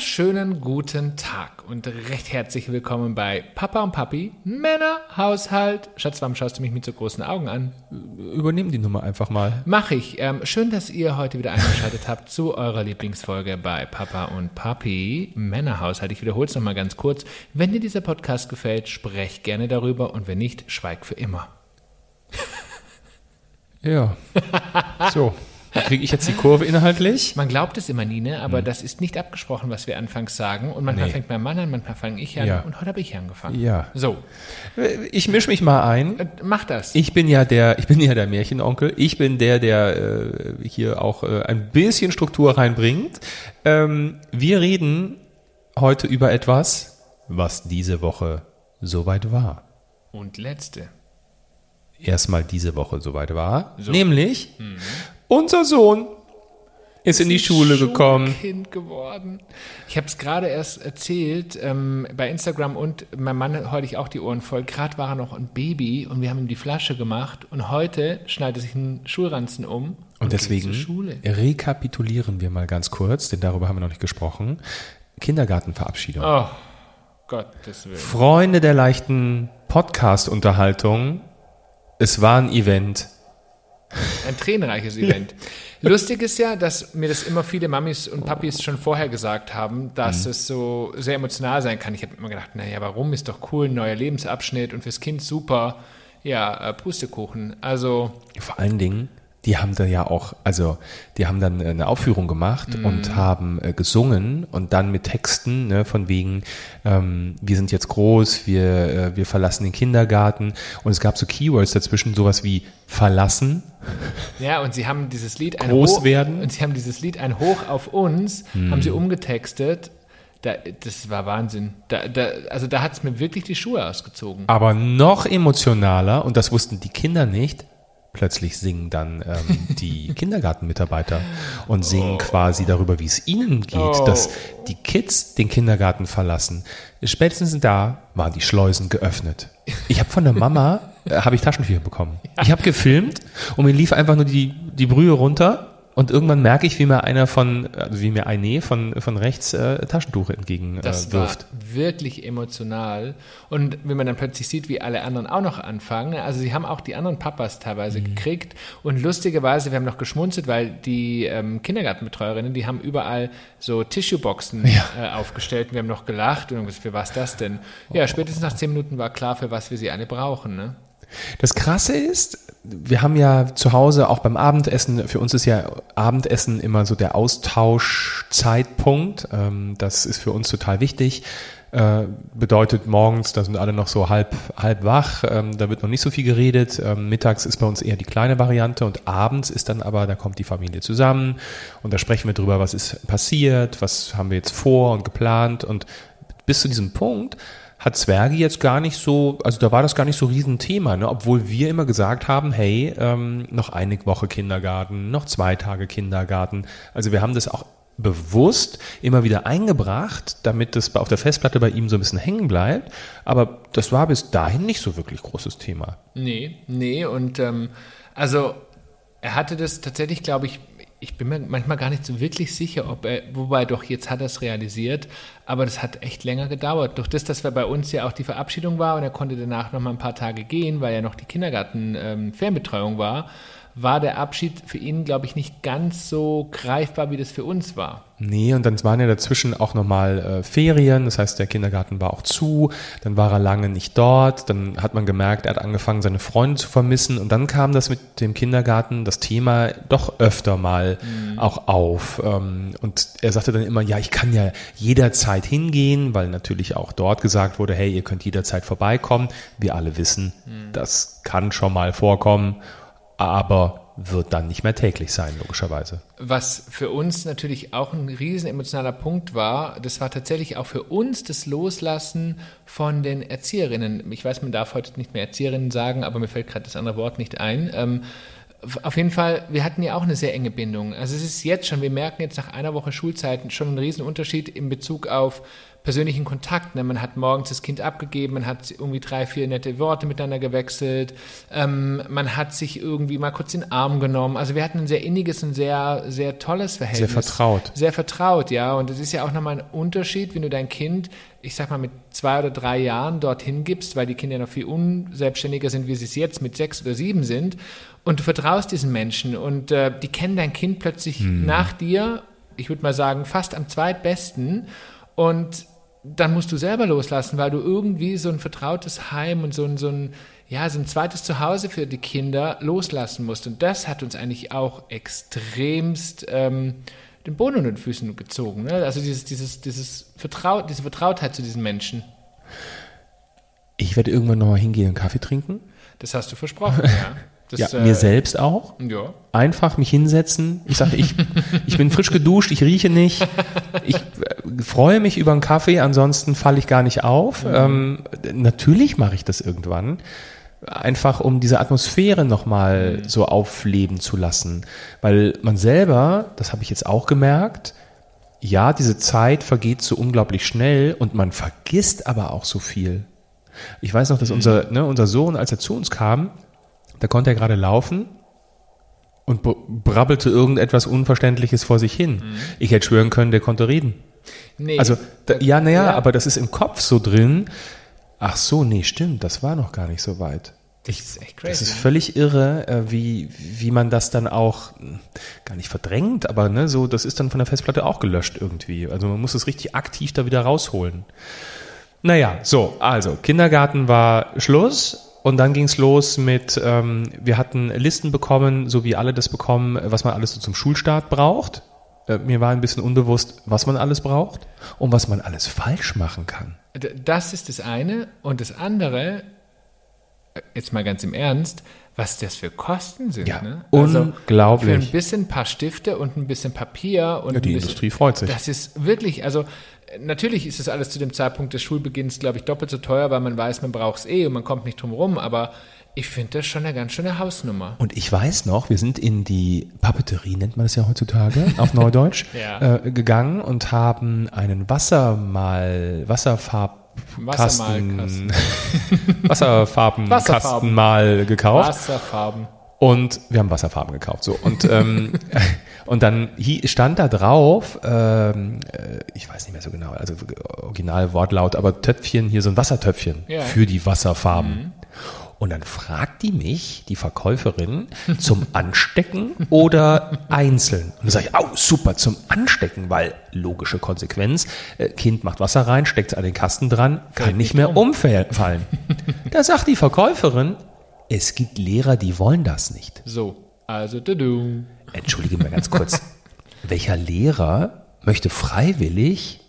wunderschönen guten Tag und recht herzlich willkommen bei Papa und Papi, Männer, Haushalt. Schatz, warum schaust du mich mit so großen Augen an? Übernehmen die Nummer einfach mal. Mach ich. Ähm, schön, dass ihr heute wieder eingeschaltet habt zu eurer Lieblingsfolge bei Papa und Papi, Männerhaushalt. Ich wiederhole es nochmal ganz kurz. Wenn dir dieser Podcast gefällt, sprecht gerne darüber und wenn nicht, schweig für immer. Ja. So. Kriege ich jetzt die Kurve inhaltlich? Man glaubt es immer nie, ne? aber Hm. das ist nicht abgesprochen, was wir anfangs sagen. Und manchmal Nee. fängt mein Mann an, manchmal fange ich an Ja. und heute habe ich angefangen. Ja. So, Ich mische mich mal ein. äh, mach das. Ich bin ja der, ich bin ja der Märchenonkel. Ich bin der, der äh, hier auch äh, ein bisschen Struktur reinbringt. Ähm, wir reden heute über etwas, was diese Woche soweit war. Und letzte. Erstmal diese Woche soweit war. So. Nämlich, unser Sohn ist in die Schule gekommen. Kind geworden. Ich habe es gerade erst erzählt ähm, bei Instagram und mein Mann heute auch die Ohren voll. Gerade war er noch ein Baby und wir haben ihm die Flasche gemacht und heute schneidet er sich einen Schulranzen um Und deswegen zur Schule. rekapitulieren wir mal ganz kurz, denn darüber haben wir noch nicht gesprochen. Kindergartenverabschiedung. Oh, Gottes Willen. Freunde der leichten Podcast-Unterhaltung, es war ein Event. Ein tränenreiches Event. Lustig ist ja, dass mir das immer viele Mamis und Papis schon vorher gesagt haben, dass Mhm. es so sehr emotional sein kann. Ich habe immer gedacht, naja, warum ist doch cool, ein neuer Lebensabschnitt und fürs Kind super. Ja, äh, Pustekuchen. Also, Vor allen Dingen, die haben da ja auch, also die haben dann eine Aufführung gemacht und haben äh, gesungen und dann mit Texten, ne, von wegen, ähm, wir sind jetzt groß, wir, äh, wir verlassen den Kindergarten und es gab so Keywords dazwischen, sowas wie verlassen, ja, und sie haben dieses Lied ein Groß Hoch, werden. Und sie haben dieses Lied ein Hoch auf uns, haben sie umgetextet. Da, das war Wahnsinn. Da, da, also da hat es mir wirklich die Schuhe ausgezogen. aber noch emotionaler und das wussten die Kinder nicht. Plötzlich singen dann ähm, die Kindergartenmitarbeiter und singen quasi darüber, wie es ihnen geht, Oh. dass die Kids den Kindergarten verlassen. Spätestens da waren die Schleusen geöffnet. Ich habe von der Mama äh, habe ich Taschentücher bekommen. Ich habe gefilmt und mir lief einfach nur die die Brühe runter und irgendwann merke ich, wie mir einer von also wie mir eine von von rechts äh, Taschentuch entgegen äh, Das wirft. war wirklich emotional. Und wenn man dann plötzlich sieht, wie alle anderen auch noch anfangen, also sie haben auch die anderen Papas teilweise Mhm. gekriegt. Und lustigerweise, wir haben noch geschmunzelt, weil die ähm, Kindergartenbetreuerinnen, die haben überall so Tissueboxen äh, aufgestellt. Und wir haben noch gelacht und für was das denn? Ja, spätestens nach zehn Minuten war klar, für was wir sie alle brauchen. Ne? Das Krasse ist, wir haben ja zu Hause auch beim Abendessen, für uns ist ja Abendessen immer so der Austauschzeitpunkt. Ähm, das ist für uns total wichtig. Äh, bedeutet morgens, da sind alle noch so halb, halb wach, ähm, da wird noch nicht so viel geredet. Ähm, mittags ist bei uns eher die kleine Variante und abends ist dann aber, da kommt die Familie zusammen und da sprechen wir drüber, was ist passiert, was haben wir jetzt vor und geplant und bis zu diesem Punkt hat Zwerge jetzt gar nicht so, also da war das gar nicht so Riesenthema, ne? obwohl wir immer gesagt haben, hey, ähm, noch eine Woche Kindergarten, noch zwei Tage Kindergarten. Also wir haben das auch bewusst immer wieder eingebracht, damit das auf der Festplatte bei ihm so ein bisschen hängen bleibt. Aber das war bis dahin nicht so wirklich großes Thema. Nee, nee. Und ähm, also er hatte das tatsächlich, glaube ich, ich bin mir manchmal gar nicht so wirklich sicher, ob er, wobei doch jetzt hat er es realisiert, aber das hat echt länger gedauert. Durch das, dass wir bei uns ja auch die Verabschiedung war und er konnte danach noch mal ein paar Tage gehen, weil ja noch die Kindergarten-Fernbetreuung war, war der Abschied für ihn, glaube ich, nicht ganz so greifbar, wie das für uns war. Nee, und dann waren ja dazwischen auch nochmal äh, Ferien, das heißt, der Kindergarten war auch zu, dann war er lange nicht dort, dann hat man gemerkt, er hat angefangen, seine Freunde zu vermissen. Und dann kam das mit dem Kindergarten, das Thema doch öfter mal auch auf. Ähm, und er sagte dann immer, ja, ich kann ja jederzeit hingehen, weil natürlich auch dort gesagt wurde, hey, ihr könnt jederzeit vorbeikommen. Wir alle wissen, das kann schon mal vorkommen, aber wird dann nicht mehr täglich sein, logischerweise. Was für uns natürlich auch ein riesen emotionaler Punkt war, das war tatsächlich auch für uns das Loslassen von den Erzieherinnen. Ich weiß, man darf heute nicht mehr Erzieherinnen sagen, aber mir fällt gerade das andere Wort nicht ein. Ähm, auf jeden Fall, wir hatten ja auch eine sehr enge Bindung. Also es ist jetzt schon, wir merken jetzt nach einer Woche Schulzeit schon einen riesen Unterschied in Bezug auf persönlichen Kontakt. Ne? Man hat morgens das Kind abgegeben, man hat irgendwie drei, vier nette Worte miteinander gewechselt, ähm, man hat sich irgendwie mal kurz den Arm genommen. Also wir hatten ein sehr inniges und sehr, sehr tolles Verhältnis. Sehr vertraut. Sehr vertraut, ja. Und es ist ja auch nochmal ein Unterschied, wenn du dein Kind, ich sag mal, mit zwei oder drei Jahren dorthin gibst, weil die Kinder noch viel unselbstständiger sind, wie sie es jetzt mit sechs oder sieben sind. Und du vertraust diesen Menschen und äh, die kennen dein Kind plötzlich hm. nach dir, ich würde mal sagen, fast am zweitbesten. Und dann musst du selber loslassen, weil du irgendwie so ein vertrautes Heim und so ein, so ein, ja, so ein zweites Zuhause für die Kinder loslassen musst. Und das hat uns eigentlich auch extremst ähm, den Boden unter den Füßen gezogen. Ne? Also dieses, dieses, dieses Vertraut, diese Vertrautheit zu diesen Menschen. Ich werde irgendwann nochmal hingehen und Kaffee trinken. Das hast du versprochen, ja. Das, ja, äh, mir selbst auch. Ja. Einfach mich hinsetzen. Ich sage, ich, ich bin frisch geduscht, ich rieche nicht. Ich äh, freue mich über einen Kaffee, ansonsten falle ich gar nicht auf. Mhm. Ähm, natürlich mache ich das irgendwann. Einfach um diese Atmosphäre nochmal mhm. so aufleben zu lassen. Weil man selber, das habe ich jetzt auch gemerkt, ja, diese Zeit vergeht so unglaublich schnell und man vergisst aber auch so viel. Ich weiß noch, dass mhm. unser, ne, unser Sohn, als er zu uns kam, da konnte er gerade laufen und brabbelte irgendetwas Unverständliches vor sich hin. Mhm. Ich hätte schwören können, der konnte reden. Nee. Also, da, ja, naja, ja. aber das ist im Kopf so drin. Ach so, nee, stimmt, das war noch gar nicht so weit. Das ist echt crazy. Das ist völlig irre, äh, wie, wie man das dann auch hm, gar nicht verdrängt, aber ne, so, das ist dann von der Festplatte auch gelöscht irgendwie. Also man muss es richtig aktiv da wieder rausholen. Naja, so, also Kindergarten war Schluss und dann ging es los mit, ähm, wir hatten Listen bekommen, so wie alle das bekommen, was man alles so zum Schulstart braucht. Äh, mir war ein bisschen unbewusst, was man alles braucht und was man alles falsch machen kann. Das ist das eine. Und das andere, äh, jetzt mal ganz im Ernst, was das für Kosten sind. Ja, ne? also unglaublich. Für ein bisschen ein paar Stifte und ein bisschen Papier. Und ja, die bisschen, Industrie freut sich. Das ist wirklich, also natürlich ist das alles zu dem Zeitpunkt des Schulbeginns, glaube ich, doppelt so teuer, weil man weiß, man braucht es eh und man kommt nicht drum rum, aber ich finde das schon eine ganz schöne Hausnummer. Und ich weiß noch, wir sind in die Papeterie, nennt man das ja heutzutage, auf Neudeutsch, ja. äh, gegangen und haben einen Wassermal, Wasserfarbkasten, Wasserfarbenkasten mal gekauft. Wasserfarben. Und wir haben Wasserfarben gekauft. So. Und, ähm, und dann stand da drauf, ähm, äh, ich weiß nicht mehr so genau, also original Wortlaut, aber Töpfchen, hier so ein Wassertöpfchen ja. für die Wasserfarben. Mhm. Und dann fragt die mich, die Verkäuferin, zum Anstecken oder einzeln? Und dann sage ich, oh, super, zum Anstecken, weil logische Konsequenz, äh, Kind macht Wasser rein, steckt es an den Kasten dran, kann nicht mehr umfallen. da sagt die Verkäuferin, es gibt Lehrer, die wollen das nicht. So, also du. Entschuldige mal ganz kurz. Welcher Lehrer möchte freiwillig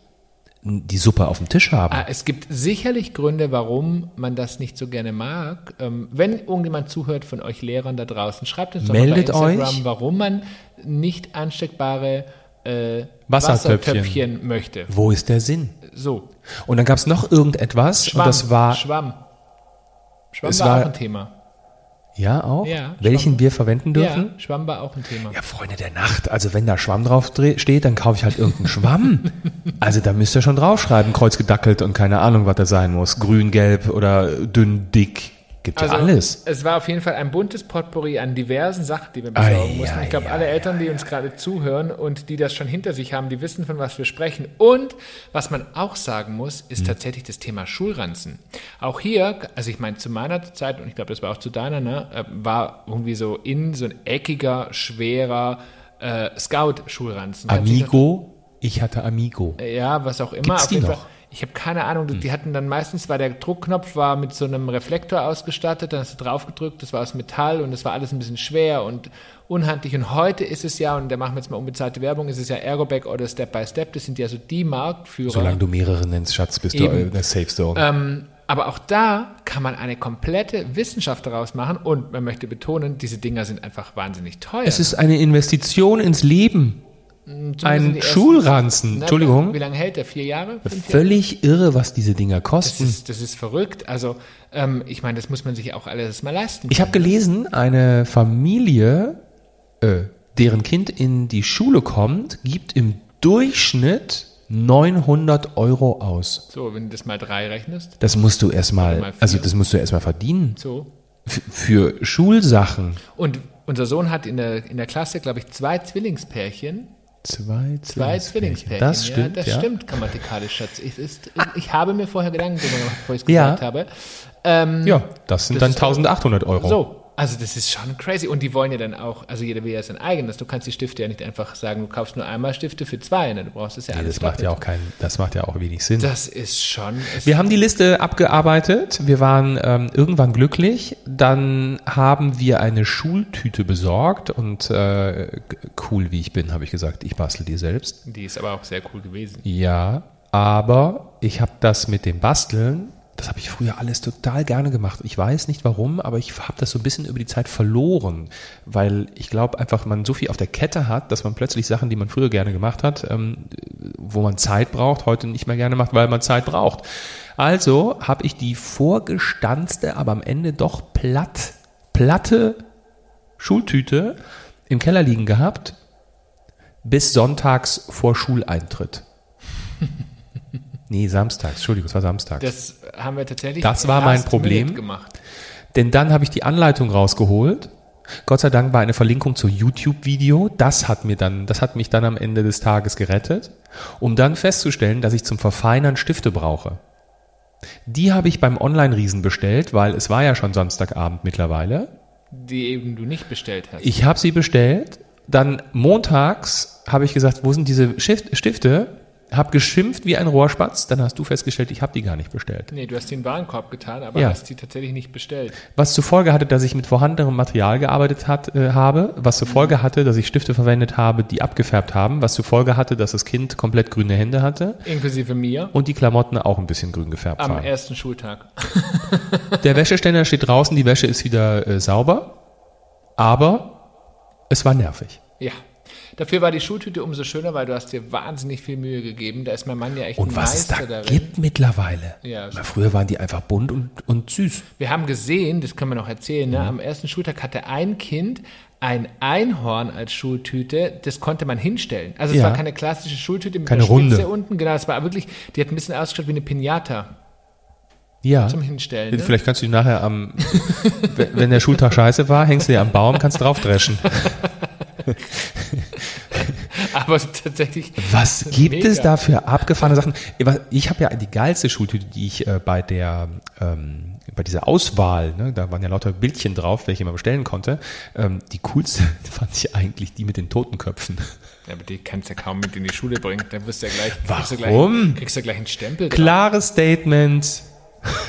die Suppe auf dem Tisch haben? Ah, es gibt sicherlich Gründe, warum man das nicht so gerne mag. Ähm, wenn irgendjemand zuhört von euch Lehrern da draußen, schreibt uns doch Meldet mal bei Instagram, euch. warum man nicht ansteckbare äh, Wassertöpfchen. Wassertöpfchen möchte. Wo ist der Sinn? So. Und dann gab es noch irgendetwas Schwamm, und das war Schwamm. Schwamm war, war auch ein Thema. Ja, auch? Ja, Welchen wir verwenden dürfen? Ja, Schwamm war auch ein Thema. Ja, Freunde der Nacht. Also wenn da Schwamm drauf steht, dann kaufe ich halt irgendeinen Schwamm. Also da müsst ihr schon draufschreiben, kreuzgedackelt und keine Ahnung, was da sein muss. Grün, gelb oder dünn, dick. Gibt also, ja alles. Es war auf jeden Fall ein buntes Potpourri an diversen Sachen, die wir besorgen mussten. ich glaube, alle Eltern, die uns gerade zuhören und die das schon hinter sich haben, die wissen, von was wir sprechen. Und was man auch sagen muss, ist hm. tatsächlich das Thema Schulranzen. Auch hier, also ich meine, zu meiner Zeit, und ich glaube, das war auch zu deiner, ne, äh, war irgendwie so in so ein eckiger, schwerer äh, Scout-Schulranzen. Amigo? Ich hatte Amigo. Ja, was auch immer. Gibt's die noch? Fall, ich habe keine Ahnung, hm. die hatten dann meistens, weil der Druckknopf war mit so einem Reflektor ausgestattet, dann hast du drauf gedrückt, das war aus Metall und das war alles ein bisschen schwer und unhandlich. Und heute ist es ja, und da machen wir jetzt mal unbezahlte Werbung, ist es ja Ergoback oder Step by Step, das sind ja so die Marktführer. Solange du mehrere nennst, Schatz, bist Eben. du in der Safe Zone. Ähm, aber auch da kann man eine komplette Wissenschaft daraus machen und man möchte betonen, diese Dinger sind einfach wahnsinnig teuer. Es ist eine Investition ins Leben. Ein Schulranzen, na, Entschuldigung. Wie lange hält der? Vier Jahre? Völlig Jahre? irre, was diese Dinger kosten. Das ist, das ist verrückt. Also, ähm, ich meine, das muss man sich auch alles mal leisten. Können. Ich habe gelesen, eine Familie, äh, deren Kind in die Schule kommt, gibt im Durchschnitt 900 Euro aus. So, wenn du das mal drei rechnest. Das musst du erstmal, also das musst du erstmal verdienen. So. F für Schulsachen. Und unser Sohn hat in der, in der Klasse, glaube ich, zwei Zwillingspärchen. Zwei Zwei Zwillingspärchen. Das stimmt, ja. Das ja. stimmt grammatikalisch, Schatz. Ich, ist, ich habe mir vorher Gedanken gemacht, bevor ich es Ja. gesagt habe. Ähm, Ja, das sind Das dann ist- 1800 Euro. So, also das ist schon crazy. Und die wollen ja dann auch, also jeder will ja sein eigenes. Du kannst die Stifte ja nicht einfach sagen, du kaufst nur einmal Stifte für zwei. Ne? Du brauchst das ja Nee, alles das macht ja auch keinen, das macht ja auch wenig Sinn. Das ist schon. Es Wir haben die Liste abgearbeitet. Wir waren ähm, irgendwann glücklich. Dann haben wir eine Schultüte besorgt und äh, cool wie ich bin, habe ich gesagt, ich bastel die selbst. die ist aber auch sehr cool gewesen. Ja, aber ich habe das mit dem Basteln, das habe ich früher alles total gerne gemacht. Ich weiß nicht warum, aber ich habe das so ein bisschen über die Zeit verloren, weil ich glaube einfach, man so viel auf der Kette hat, dass man plötzlich Sachen, die man früher gerne gemacht hat, ähm, wo man Zeit braucht, heute nicht mehr gerne macht, weil man Zeit braucht. Also habe ich die vorgestanzte, aber am Ende doch platt, platte Schultüte im Keller liegen gehabt, bis sonntags vor Schuleintritt. Nee, samstags, Entschuldigung, es war samstags. Das haben wir tatsächlich. Das war mein Problem. gemacht. Denn dann habe ich die Anleitung rausgeholt. Gott sei Dank war eine Verlinkung zu YouTube-Video. Das hat mir dann, das hat mich dann am Ende des Tages gerettet, um dann festzustellen, dass ich zum Verfeinern Stifte brauche. Die habe ich beim Online-Riesen bestellt, weil es war ja schon Samstagabend mittlerweile. Die eben du nicht bestellt hast. Ich habe sie bestellt. Dann montags habe ich gesagt, wo sind diese Stift- Stifte? Hab geschimpft wie ein Rohrspatz. Dann hast du festgestellt, ich habe die gar nicht bestellt. nee, du hast den Warenkorb getan, aber Ja. hast die tatsächlich nicht bestellt. Was zur Folge hatte, dass ich mit vorhandenem Material gearbeitet hat, äh, habe. Was zur Folge hatte, dass ich Stifte verwendet habe, die abgefärbt haben. Was zur Folge hatte, dass das Kind komplett grüne Hände hatte. Inklusive mir. Und die Klamotten auch ein bisschen grün gefärbt Am waren. ersten Schultag. Der Wäscheständer steht draußen, die Wäsche ist wieder äh, sauber. Aber es war nervig. Ja. Dafür war die Schultüte umso schöner, weil du hast dir wahnsinnig viel Mühe gegeben. Da ist mein Mann ja echt Und ein was es da darin. gibt mittlerweile. Ja, Weil früher waren die einfach bunt und, und süß. Wir haben gesehen, das können wir noch erzählen, Mhm. ne? am ersten Schultag hatte ein Kind ein Einhorn als Schultüte, das konnte man hinstellen. Also es Ja. war keine klassische Schultüte mit Keine einer Spitze Runde. unten, genau, es war wirklich, die hat ein bisschen ausgeschaut wie eine Pinata Ja. zum Hinstellen. Ne? Vielleicht kannst du die nachher am, wenn wenn der Schultag scheiße war, hängst du dir am Baum, kannst draufdreschen. Aber tatsächlich, Was gibt Mega. es da für abgefahrene Sachen? Ich habe ja die geilste Schultüte, die ich äh, bei der ähm, bei dieser Auswahl, ne, da waren ja lauter Bildchen drauf, welche man bestellen konnte. Ähm, die coolste fand ich eigentlich die mit den Totenköpfen. ja, aber die kannst du ja kaum mit in die Schule bringen. Da wirst du ja gleich, kriegst du Warum? gleich, kriegst du gleich einen Stempel. drauf. Klares Statement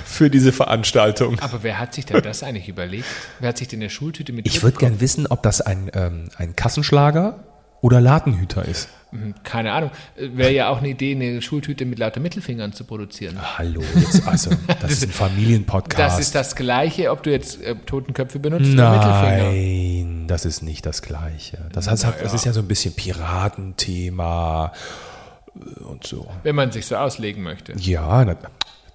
für diese Veranstaltung. Aber wer hat sich denn das eigentlich überlegt? Wer hat sich denn eine Schultüte mit Ich würde gern wissen, ob das ein, ähm, ein Kassenschlager oder Ladenhüter ist. Hm, Keine Ahnung. Wäre ja auch eine Idee, eine Schultüte mit lauter Mittelfingern zu produzieren. Hallo, jetzt also, das ist ein Familienpodcast. Das ist das Gleiche, ob du jetzt äh, Totenköpfe benutzt oder Mittelfinger. Nein, das ist nicht das Gleiche. Das, heißt, das ist ja so ein bisschen Piratenthema äh, und so. Wenn man sich so auslegen möchte. Ja, na,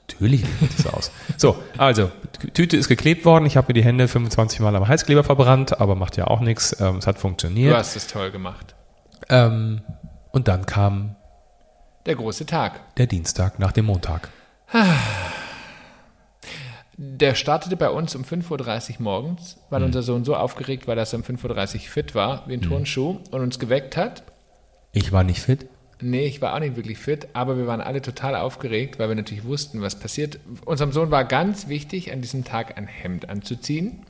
natürlich sieht das aus. So, also, Tüte ist geklebt worden. Ich habe mir die Hände 25 Mal am Heißkleber verbrannt, aber macht ja auch nichts. Ähm, es hat Du funktioniert. hast es toll gemacht. Ähm, und dann kam Der große Tag. der Dienstag nach dem Montag. Der startete bei uns um 5.30 Uhr morgens, weil Hm. unser Sohn so aufgeregt war, dass er um 5.30 Uhr fit war, wie ein Hm. Turnschuh, und uns geweckt hat. Ich war nicht fit. Nee, ich war auch nicht wirklich fit, aber wir waren alle total aufgeregt, weil wir natürlich wussten, was passiert. Unserem Sohn war ganz wichtig, an diesem Tag ein Hemd anzuziehen.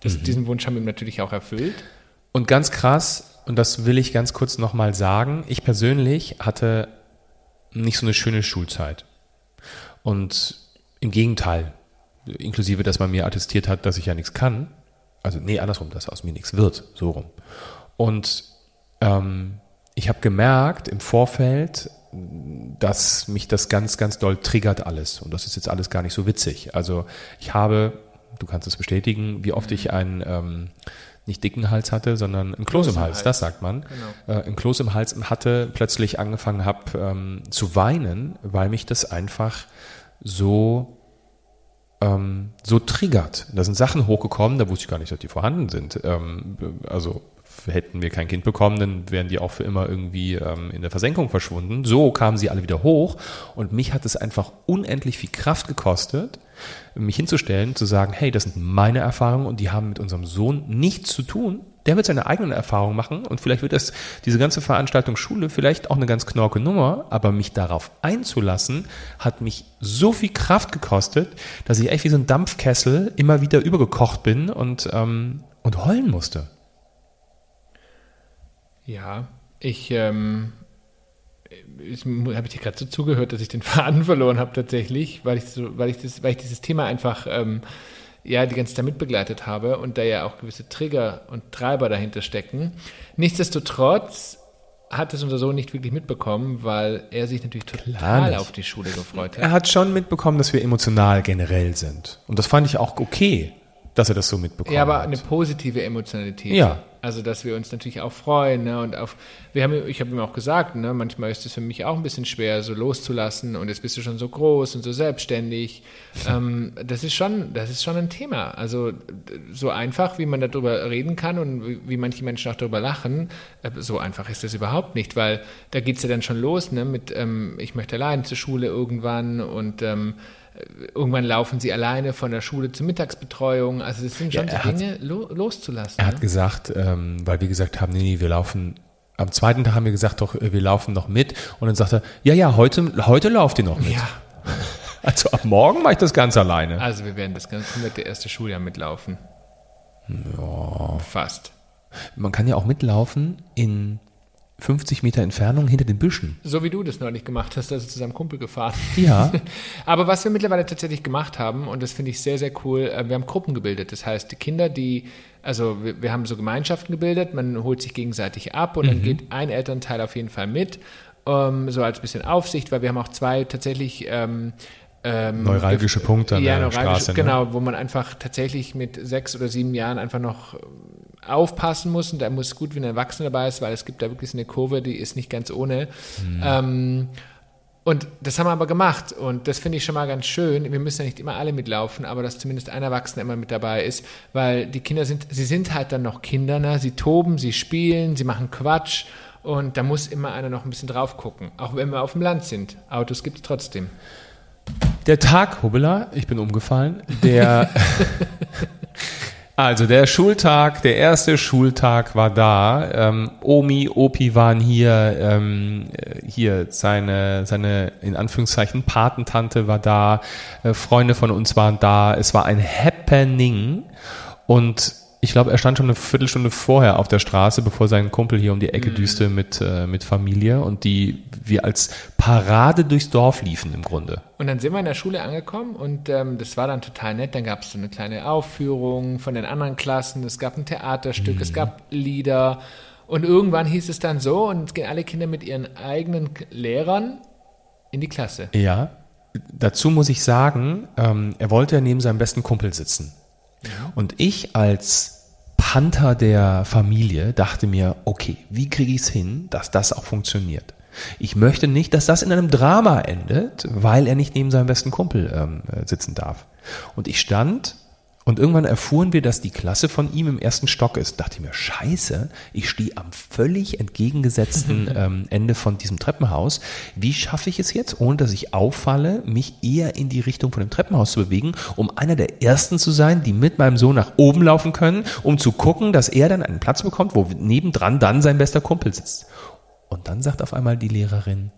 Das, Mhm. Diesen Wunsch haben wir ihm natürlich auch erfüllt. Und ganz krass, und das will ich ganz kurz nochmal sagen, ich persönlich hatte nicht so eine schöne Schulzeit. Und im Gegenteil, inklusive, dass man mir attestiert hat, dass ich ja nichts kann. Also, nee, andersrum, dass aus mir nichts wird, so rum. Und ähm, ich habe gemerkt im Vorfeld, dass mich das ganz, ganz doll triggert alles. Und das ist jetzt alles gar nicht so witzig. Also ich habe, du kannst es bestätigen, wie oft ich einen ähm, nicht dicken Hals hatte, sondern einen Kloß im im Hals, Hals. das sagt man. Genau. Äh, einen Kloß im Hals hatte, plötzlich angefangen habe ähm, zu weinen, weil mich das einfach so ähm, so triggert. Da sind Sachen hochgekommen, da wusste ich gar nicht, dass die vorhanden sind. Ähm, also hätten wir kein Kind bekommen, dann wären die auch für immer irgendwie ähm, in der Versenkung verschwunden. So kamen sie alle wieder hoch und mich hat es einfach unendlich viel Kraft gekostet, mich hinzustellen, zu sagen, hey, das sind meine Erfahrungen und die haben mit unserem Sohn nichts zu tun. Der wird seine eigenen Erfahrungen machen und vielleicht wird das, diese ganze Veranstaltung Schule vielleicht auch eine ganz knorke Nummer, aber mich darauf einzulassen, hat mich so viel Kraft gekostet, dass ich echt wie so ein Dampfkessel immer wieder übergekocht bin und, ähm, und heulen musste. Ja, ich ähm, habe ich dir gerade so zugehört, dass ich den Faden verloren habe tatsächlich, weil ich so, weil ich das, weil ich dieses Thema einfach ähm, ja die ganze Zeit mitbegleitet habe und da ja auch gewisse Trigger und Treiber dahinter stecken. Nichtsdestotrotz hat es unser Sohn nicht wirklich mitbekommen, weil er sich natürlich total auf die Schule gefreut hat. Er hat schon mitbekommen, dass wir emotional generell sind. Und das fand ich auch okay, dass er das so mitbekommen hat. Ja, aber hat. eine positive Emotionalität. Ja. Also, dass wir uns natürlich auch freuen, ne? Und auf, wir haben, ich habe ihm auch gesagt, ne, manchmal ist es für mich auch ein bisschen schwer, so loszulassen und jetzt bist du schon so groß und so selbstständig. ähm, das ist schon, das ist schon ein Thema. Also so einfach, wie man darüber reden kann und wie, wie manche Menschen auch darüber lachen, äh, so einfach ist das überhaupt nicht, weil da geht es ja dann schon los, ne, mit ähm, ich möchte allein zur Schule irgendwann und ähm, irgendwann laufen sie alleine von der Schule zur Mittagsbetreuung. Also das sind schon Ja, so Dinge lo loszulassen. Er ne? hat gesagt, ähm, weil wir gesagt haben, nee, nee, wir laufen. Am zweiten Tag haben wir gesagt, doch, wir laufen noch mit. Und dann sagt er, ja, ja, heute, heute lauft ihr noch mit. ja, Also ab morgen mache ich das ganz alleine. also wir werden das ganze komplette erste Schuljahr mitlaufen. Ja. Fast. Man kann ja auch mitlaufen in 50 Meter Entfernung hinter den Büschen. So wie du das neulich gemacht hast, also zu seinem Kumpel gefahren. Ja. Aber was wir mittlerweile tatsächlich gemacht haben, und das finde ich sehr, sehr cool, äh, wir haben Gruppen gebildet. Das heißt, die Kinder, die, also wir, wir haben so Gemeinschaften gebildet, man holt sich gegenseitig ab und Mhm. dann geht ein Elternteil auf jeden Fall mit, ähm, so als bisschen Aufsicht, weil wir haben auch zwei tatsächlich ähm, ähm, Neuralgische Punkte an ja, der neuralgische, Straße. Ne? Genau, wo man einfach tatsächlich mit sechs oder sieben Jahren einfach noch aufpassen muss und da muss gut, wenn ein Erwachsener dabei ist, weil es gibt da wirklich so eine Kurve, die ist nicht ganz ohne. Mhm. Ähm, und das haben wir aber gemacht und das finde ich schon mal ganz schön. Wir müssen ja nicht immer alle mitlaufen, aber dass zumindest ein Erwachsener immer mit dabei ist, weil die Kinder sind, sie sind halt dann noch Kinder, ne? sie toben, sie spielen, sie machen Quatsch und da muss immer einer noch ein bisschen drauf gucken, auch wenn wir auf dem Land sind. Autos gibt es trotzdem. Der Tag, Hubbela, ich bin umgefallen, der, also der Schultag, der erste Schultag war da. Ähm, Omi, Opi waren hier, ähm, äh, hier seine, seine, in Anführungszeichen, Patentante war da, äh, Freunde von uns waren da. Es war ein Happening und ich glaube, er stand schon eine Viertelstunde vorher auf der Straße, bevor sein Kumpel hier um die Ecke düste mit, äh, mit Familie und die wir als Parade durchs Dorf liefen im Grunde. Und dann sind wir in der Schule angekommen und ähm, das war dann total nett. Dann gab es so eine kleine Aufführung von den anderen Klassen. Es gab ein Theaterstück, es gab Lieder. Und irgendwann hieß es dann so, und es gehen alle Kinder mit ihren eigenen Lehrern in die Klasse. Ja, dazu muss ich sagen, ähm, er wollte ja neben seinem besten Kumpel sitzen. Und ich als Panther der Familie dachte mir, okay, wie kriege ich es hin, dass das auch funktioniert? Ich möchte nicht, dass das in einem Drama endet, weil er nicht neben seinem besten Kumpel ähm, äh, sitzen darf. Und ich stand und irgendwann erfuhren wir, dass die Klasse von ihm im ersten Stock ist. Dachte ich mir, scheiße, ich stehe am völlig entgegengesetzten ähm, Ende von diesem Treppenhaus. Wie schaffe ich es jetzt, ohne dass ich auffalle, mich eher in die Richtung von dem Treppenhaus zu bewegen, um einer der Ersten zu sein, die mit meinem Sohn nach oben laufen können, um zu gucken, dass er dann einen Platz bekommt, wo nebendran dann sein bester Kumpel sitzt. Und dann sagt auf einmal die Lehrerin,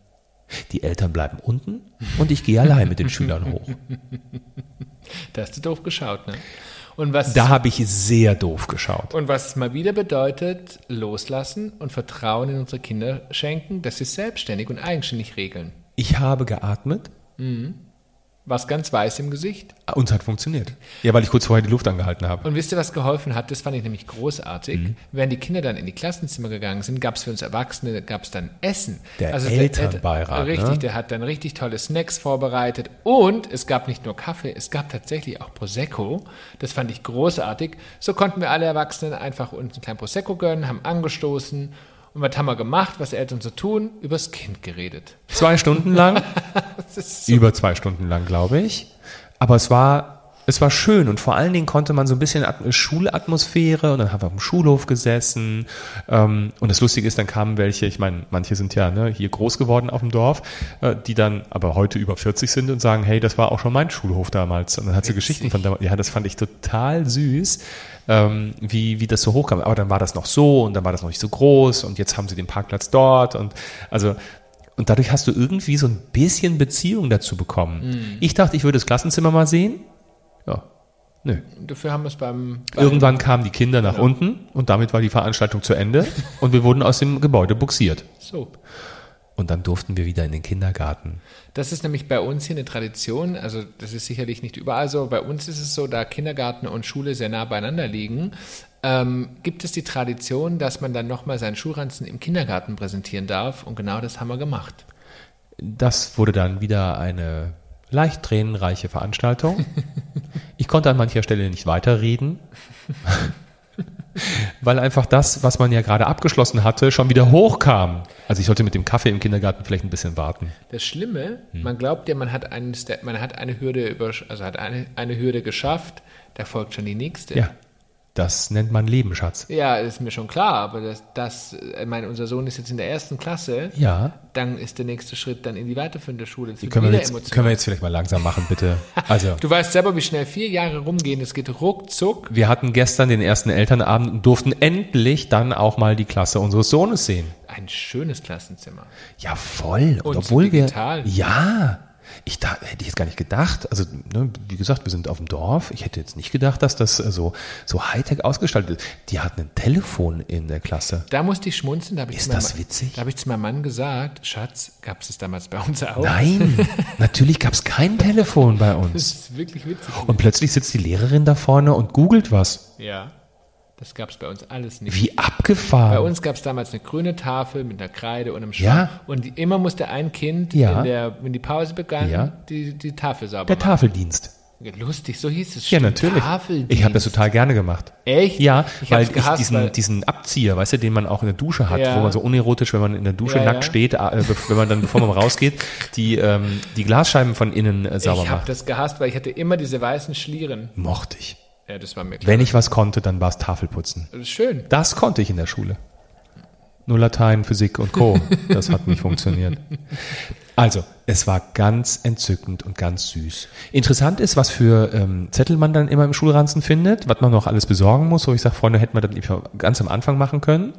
die Eltern bleiben unten und ich gehe allein mit den Schülern hoch. Da hast du doof geschaut, ne? Und was, Da habe ich sehr doof geschaut. und was mal wieder bedeutet, loslassen und Vertrauen in unsere Kinder schenken, dass sie selbstständig und eigenständig regeln. Ich habe geatmet Was ganz weiß im Gesicht. und es hat funktioniert. Ja, weil ich kurz vorher die Luft angehalten habe. Und wisst ihr, was geholfen hat? Das fand ich nämlich großartig. Mhm. Wenn die Kinder dann in die Klassenzimmer gegangen sind, gab es für uns Erwachsene, gab es dann Essen. Also Der Elternbeirat, richtig, ne? der hat dann richtig tolle Snacks vorbereitet. Und es gab nicht nur Kaffee, es gab tatsächlich auch Prosecco. Das fand ich großartig. So konnten wir alle Erwachsenen einfach uns einen kleinen Prosecco gönnen, haben angestoßen. Und was haben wir gemacht, was Eltern so tun? Übers Kind geredet. Zwei Stunden lang, so über zwei Stunden lang, glaube ich. Aber es war Es war schön und vor allen Dingen konnte man so ein bisschen At Schulatmosphäre und dann haben wir auf dem Schulhof gesessen. Ähm, und das Lustige ist, dann kamen welche, ich meine, manche sind ja ne, hier groß geworden auf dem Dorf, äh, die dann aber heute über 40 sind und sagen, hey, das war auch schon mein Schulhof damals. Und dann hat sie Geschichten von damals. Ja, das fand ich total süß, ähm, wie, wie das so hochkam. Aber dann war das noch so und dann war das noch nicht so groß und jetzt haben sie den Parkplatz dort und also und dadurch hast du irgendwie so ein bisschen Beziehung dazu bekommen. Mhm. Ich dachte, ich würde das Klassenzimmer mal sehen. Ja, nö. Dafür haben wir es beim, beim Irgendwann kamen die Kinder nach Genau. unten und damit war die Veranstaltung zu Ende und wir wurden aus dem Gebäude buxiert. so. Und dann durften wir wieder in den Kindergarten. Das ist nämlich bei uns hier eine Tradition. Also das ist sicherlich nicht überall so. Bei uns ist es so, da Kindergarten und Schule sehr nah beieinander liegen, ähm, gibt es die Tradition, dass man dann nochmal seinen Schulranzen im Kindergarten präsentieren darf. Und genau das haben wir gemacht. Das wurde dann wieder eine leicht tränenreiche Veranstaltung. Ich konnte an mancher Stelle nicht weiterreden, weil einfach das, was man ja gerade abgeschlossen hatte, schon wieder hochkam. Also ich sollte mit dem Kaffee im Kindergarten vielleicht ein bisschen warten. Das Schlimme, Hm. man glaubt ja, man hat, einen Step, man hat eine Hürde über, also hat eine, eine Hürde geschafft, da folgt schon die nächste. Ja, das nennt man Leben, Schatz. Ja, ist mir schon klar, aber das, das, ich meine, unser Sohn ist jetzt in der ersten Klasse, Ja, dann ist der nächste Schritt dann in die weiterführende Schule. Das können wir, jetzt, emotional. können wir jetzt vielleicht mal langsam machen, bitte. Also, Du weißt selber, wie schnell vier Jahre rumgehen. Es geht ruckzuck. wir hatten gestern den ersten Elternabend und durften endlich dann auch mal die Klasse unseres Sohnes sehen. Ein schönes Klassenzimmer. Ja, voll. Und, Und so obwohl wir. digital. Ja. Ich da, hätte ich jetzt gar nicht gedacht. Also, ne, wie gesagt, wir sind auf dem Dorf. Ich hätte jetzt nicht gedacht, dass das äh, so, so Hightech ausgestaltet ist. Die hatten ein Telefon in der Klasse. Da musste ich schmunzeln. Da Ist meinem das Mann- witzig? Da habe ich zu meinem Mann gesagt, Schatz, gab es das damals bei uns auch? Nein, natürlich gab es kein Telefon bei Das uns. ist wirklich witzig. Und plötzlich sitzt die Lehrerin da vorne und googelt was. ja, das gab es bei uns alles nicht. Wie abgefahren. Bei uns gab es damals eine grüne Tafel mit einer Kreide und einem Schwamm. Ja. Und immer musste ein Kind, Ja. in der, wenn die Pause begann, Ja. die, die Tafel sauber der machen. Tafeldienst. Lustig, so hieß es. Ja, natürlich. Tafeldienst. Ich habe das total gerne gemacht. Echt? Ja, ich weil ich gehasst, diesen, weil, diesen Abzieher, weißt du, den man auch in der Dusche hat, Ja. wo man so unerotisch, wenn man in der Dusche Ja, nackt ja. steht, äh, wenn man dann, bevor man rausgeht, die, ähm, die Glasscheiben von innen äh, sauber ich habe macht. das gehasst, weil ich hatte immer diese weißen Schlieren. Mochte ich. Ja, das war mir klar. Wenn ich was konnte, dann war es Tafelputzen. Das ist schön. Das konnte ich in der Schule. Nur Latein, Physik und Co. Das hat nicht funktioniert. Also, es war ganz entzückend und ganz süß. Interessant ist, was für ähm, Zettel man dann immer im Schulranzen findet, was man noch alles besorgen muss. So, ich sage, Freunde, hätten wir das ganz am Anfang machen können.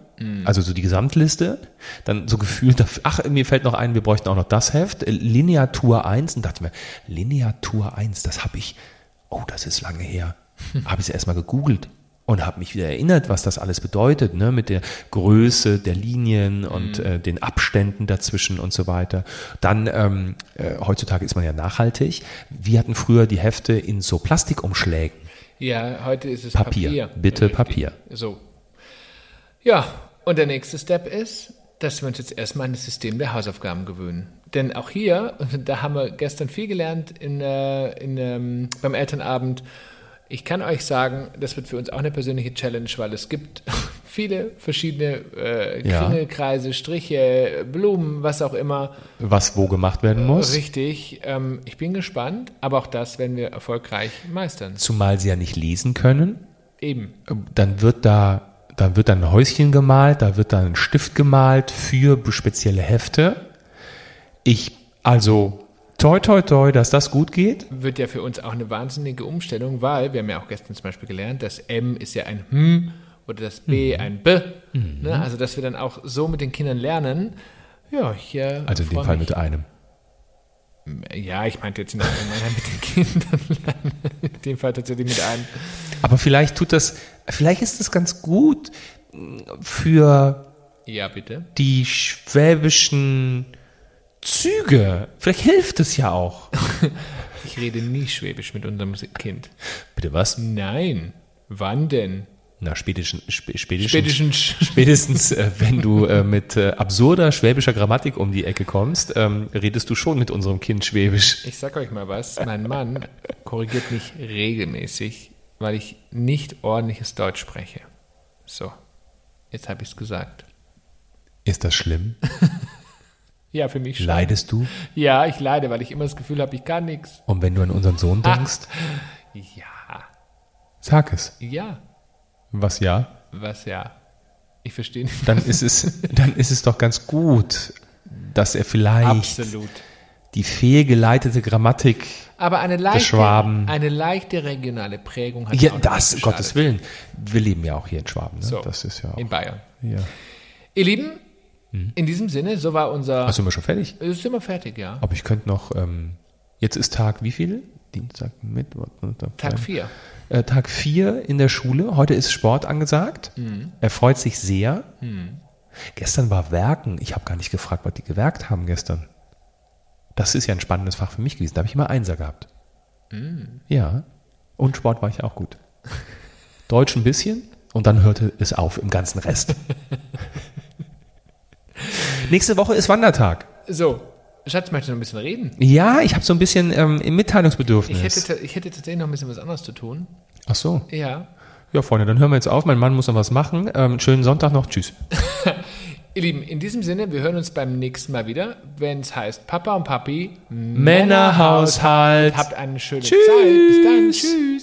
Also so die Gesamtliste. Dann so gefühlt, ach, mir fällt noch ein, wir bräuchten auch noch das Heft. Äh, Lineatur 1. Und dachte mir, Lineatur 1, das habe ich, oh, das ist lange her. Habe ich es erstmal gegoogelt und habe mich wieder erinnert, was das alles bedeutet, ne, mit der Größe der Linien und äh, den Abständen dazwischen und so weiter. Dann ähm, äh, heutzutage ist man ja nachhaltig. Wir hatten früher die Hefte in so Plastikumschlägen. Ja, heute ist es Papier. Papier. Bitte Richtig. Papier. So. Ja, und der nächste Step ist, dass wir uns jetzt erstmal an das System der Hausaufgaben gewöhnen. Denn auch hier, da haben wir gestern viel gelernt in, äh, in, ähm, beim Elternabend. Ich kann euch sagen, das wird für uns auch eine persönliche Challenge, weil es gibt viele verschiedene äh, Ja. Kringelkreise, Striche, Blumen, was auch immer. Was wo gemacht werden muss. Richtig. Ähm, ich bin gespannt, aber auch das werden wir erfolgreich meistern. Zumal sie ja nicht lesen können. Eben. Dann wird da, dann wird dann ein Häuschen gemalt, da wird dann ein Stift gemalt für spezielle Hefte. Ich, also, toi, toi, toi, dass das gut geht. wird ja für uns auch eine wahnsinnige Umstellung, weil wir haben ja auch gestern zum Beispiel gelernt, das M ist ja ein Hm oder das B Mhm. ein B. Ne? Also, dass wir dann auch so mit den Kindern lernen. Ja, äh, Also in dem Fall mich. mit einem. Ja, ich meinte jetzt in allgemein mit den Kindern lernen. In dem Fall tatsächlich mit einem. Aber vielleicht tut das, vielleicht ist das ganz gut für Ja, bitte. die schwäbischen Züge. Vielleicht hilft es ja auch. Ich rede nie Schwäbisch mit unserem Kind. Bitte was? Nein. Wann denn? Na, spätestens, spä- spätestens, Spätestens. spätestens äh, wenn du äh, mit äh, absurder schwäbischer Grammatik um die Ecke kommst, ähm, redest du schon mit unserem Kind Schwäbisch. Ich sag euch mal was. Mein Mann korrigiert mich regelmäßig, weil ich nicht ordentliches Deutsch spreche. So, jetzt habe ich es gesagt. Ist das schlimm? Ja, für mich schon. Leidest du? Ja, ich leide, weil ich immer das Gefühl habe, ich kann nichts. Und wenn du an unseren Sohn denkst, Ja. Sag es. Ja. Was ja? Was ja. Ich verstehe nicht. Dann ist es, dann ist es doch ganz gut, dass er vielleicht Absolut. die fehlgeleitete Grammatik. Aber eine leichte, Schwaben. eine leichte regionale Prägung hat Ja, das. Gottes Willen. Wir leben ja auch hier in Schwaben. Ne? So. Das ist ja auch. In Bayern. Ja. Ihr Lieben, Hm. in diesem Sinne, so war unser. Ach, sind wir schon fertig? Äh, sind wir fertig, ja. Aber ich könnte noch, ähm, jetzt ist Tag wie viel? Dienstag, Mittwoch, Tag Freitag. 4. Äh, Tag 4 in der Schule. Heute ist Sport angesagt. Mhm. Er freut sich sehr. Gestern war Werken. Ich habe gar nicht gefragt, was die gewerkt haben gestern. Das ist ja ein spannendes Fach für mich gewesen. Da habe ich immer Einser gehabt. Mhm. Ja. Und Sport war ich auch gut. Deutsch ein bisschen und dann hörte es auf im ganzen Rest. Nächste Woche ist Wandertag. So, Schatz, möchtest du noch ein bisschen reden? Ja, ich habe so ein bisschen ähm, im Ich Mitteilungsbedürfnis. hätte, ich hätte tatsächlich noch ein bisschen was anderes zu tun. Ach so. Ja. Ja, Freunde, dann hören wir jetzt auf. Mein Mann muss noch was machen. Ähm, schönen Sonntag noch. Tschüss. Ihr Lieben, in diesem Sinne, wir hören uns beim nächsten Mal wieder, wenn es heißt Papa und Papi Männerhaushalt. Habt eine schöne Tschüss. Zeit. Bis dann. Tschüss.